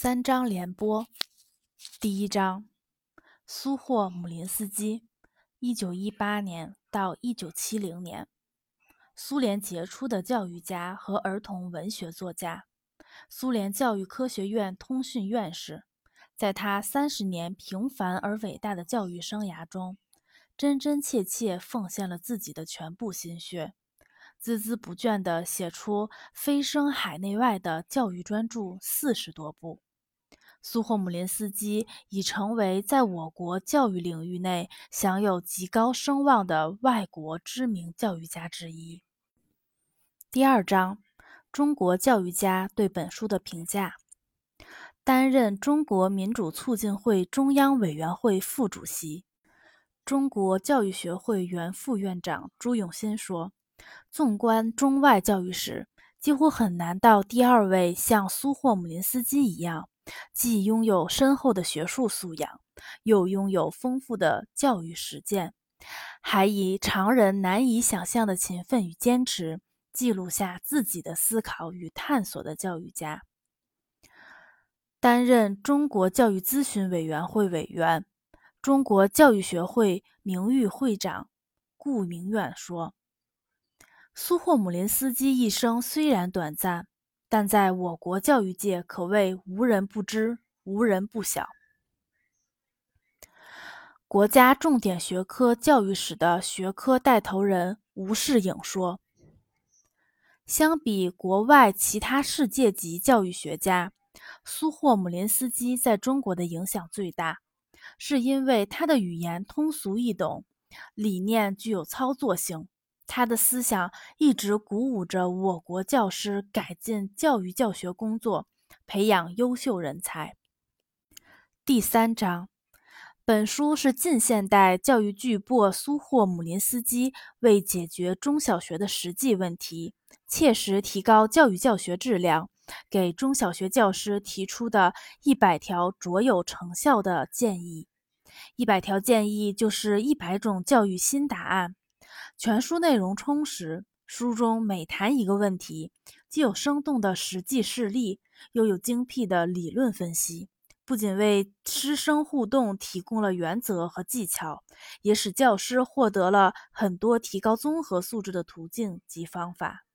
三章联播，第一章：苏霍姆林斯基，一九一八年到一九七零年，苏联杰出的教育家和儿童文学作家，苏联教育科学院通讯院士。在他三十年平凡而伟大的教育生涯中，真真切切奉献了自己的全部心血。孜孜不倦地写出飞升海内外的教育专著四十多部，苏霍姆林斯基已成为在我国教育领域内享有极高声望的外国知名教育家之一。第二章：中国教育家对本书的评价。担任中国民主促进会中央委员会副主席、中国教育学会原副院长朱永新说。纵观中外教育史，几乎很难到第二位像苏霍姆林斯基一样，既拥有深厚的学术素养，又拥有丰富的教育实践，还以常人难以想象的勤奋与坚持，记录下自己的思考与探索的教育家。担任中国教育咨询委员会委员、中国教育学会名誉会长顾明远说。苏霍姆林斯基一生虽然短暂，但在我国教育界可谓无人不知、无人不晓。国家重点学科教育史的学科带头人吴世颖说：“相比国外其他世界级教育学家，苏霍姆林斯基在中国的影响最大，是因为他的语言通俗易懂，理念具有操作性。”他的思想一直鼓舞着我国教师改进教育教学工作，培养优秀人才。第三章，本书是近现代教育巨擘苏霍姆林斯基为解决中小学的实际问题，切实提高教育教学质量，给中小学教师提出的一百条卓有成效的建议。一百条建议就是一百种教育新答案。全书内容充实，书中每谈一个问题，既有生动的实际事例，又有精辟的理论分析，不仅为师生互动提供了原则和技巧，也使教师获得了很多提高综合素质的途径及方法。